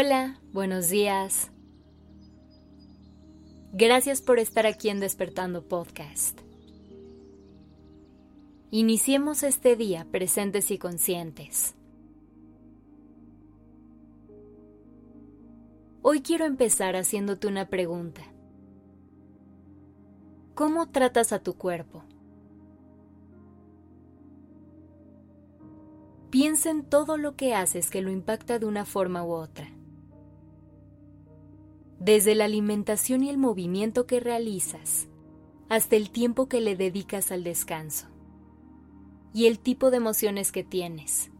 Hola, buenos días. Gracias por estar aquí en Despertando Podcast. Iniciemos este día presentes y conscientes. Hoy quiero empezar haciéndote una pregunta. ¿Cómo tratas a tu cuerpo? Piensa en todo lo que haces que lo impacta de una forma u otra desde la alimentación y el movimiento que realizas, hasta el tiempo que le dedicas al descanso y el tipo de emociones que tienes.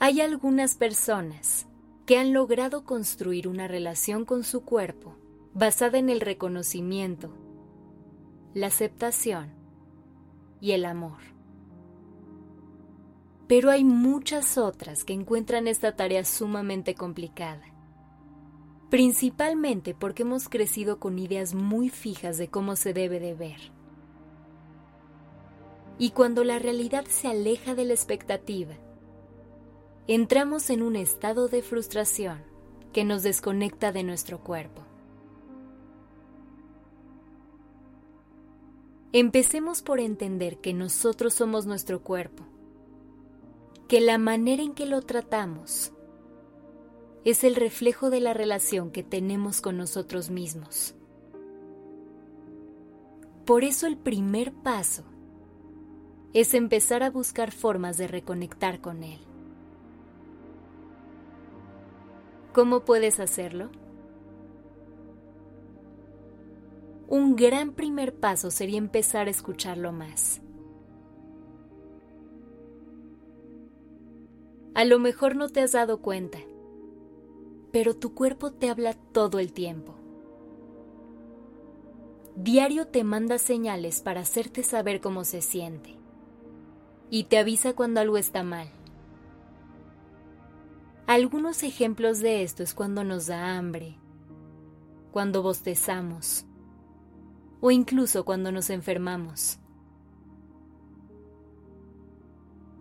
Hay algunas personas que han logrado construir una relación con su cuerpo basada en el reconocimiento, la aceptación y el amor pero hay muchas otras que encuentran esta tarea sumamente complicada. Principalmente porque hemos crecido con ideas muy fijas de cómo se debe de ver. Y cuando la realidad se aleja de la expectativa, entramos en un estado de frustración que nos desconecta de nuestro cuerpo. Empecemos por entender que nosotros somos nuestro cuerpo que la manera en que lo tratamos es el reflejo de la relación que tenemos con nosotros mismos. Por eso el primer paso es empezar a buscar formas de reconectar con él. ¿Cómo puedes hacerlo? Un gran primer paso sería empezar a escucharlo más. A lo mejor no te has dado cuenta, pero tu cuerpo te habla todo el tiempo. Diario te manda señales para hacerte saber cómo se siente y te avisa cuando algo está mal. Algunos ejemplos de esto es cuando nos da hambre, cuando bostezamos o incluso cuando nos enfermamos.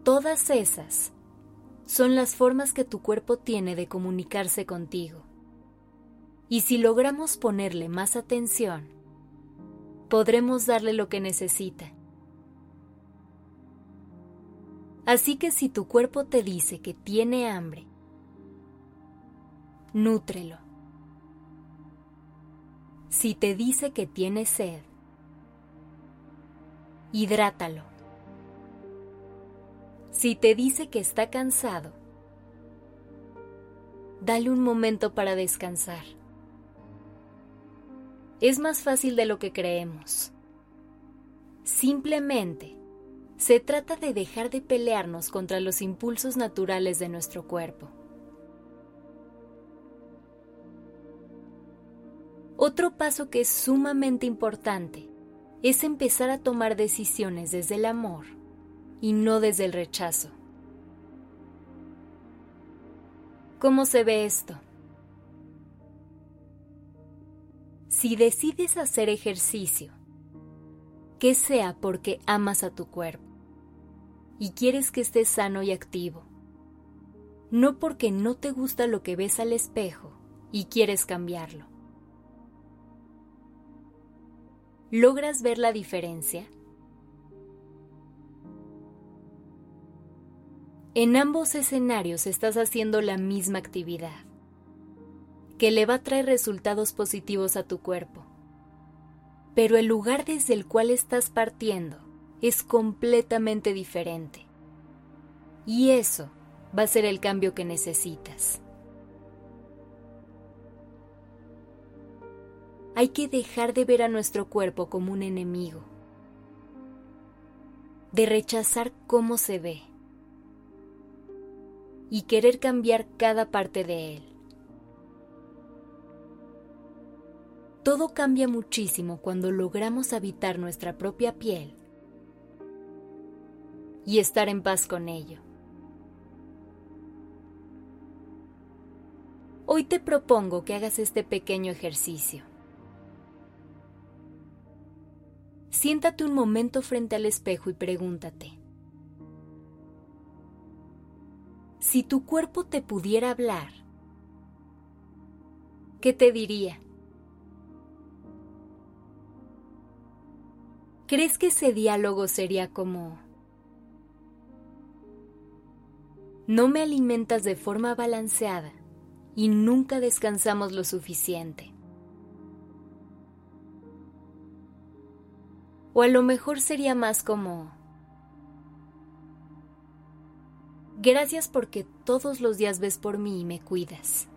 Todas esas son las formas que tu cuerpo tiene de comunicarse contigo. Y si logramos ponerle más atención, podremos darle lo que necesita. Así que si tu cuerpo te dice que tiene hambre, nútrelo. Si te dice que tiene sed, hidrátalo. Si te dice que está cansado, dale un momento para descansar. Es más fácil de lo que creemos. Simplemente se trata de dejar de pelearnos contra los impulsos naturales de nuestro cuerpo. Otro paso que es sumamente importante es empezar a tomar decisiones desde el amor y no desde el rechazo. ¿Cómo se ve esto? Si decides hacer ejercicio, que sea porque amas a tu cuerpo y quieres que esté sano y activo, no porque no te gusta lo que ves al espejo y quieres cambiarlo. ¿Logras ver la diferencia? En ambos escenarios estás haciendo la misma actividad, que le va a traer resultados positivos a tu cuerpo. Pero el lugar desde el cual estás partiendo es completamente diferente. Y eso va a ser el cambio que necesitas. Hay que dejar de ver a nuestro cuerpo como un enemigo, de rechazar cómo se ve y querer cambiar cada parte de él. Todo cambia muchísimo cuando logramos habitar nuestra propia piel y estar en paz con ello. Hoy te propongo que hagas este pequeño ejercicio. Siéntate un momento frente al espejo y pregúntate, Si tu cuerpo te pudiera hablar, ¿qué te diría? ¿Crees que ese diálogo sería como... No me alimentas de forma balanceada y nunca descansamos lo suficiente? O a lo mejor sería más como... Gracias porque todos los días ves por mí y me cuidas.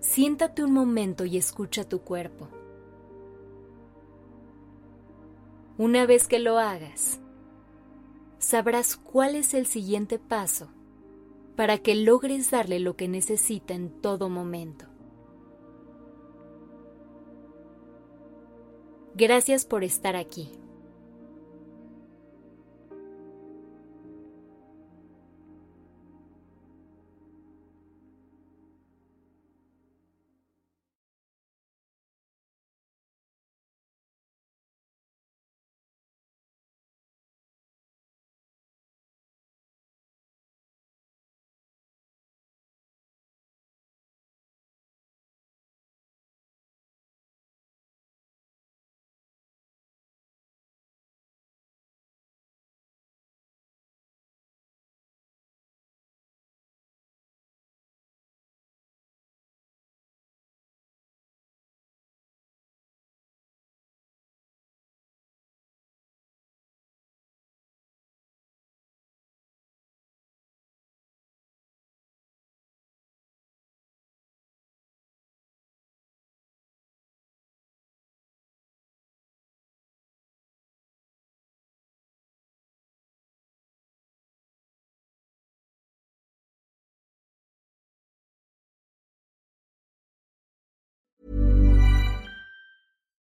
Siéntate un momento y escucha tu cuerpo. Una vez que lo hagas, sabrás cuál es el siguiente paso para que logres darle lo que necesita en todo momento. Gracias por estar aquí.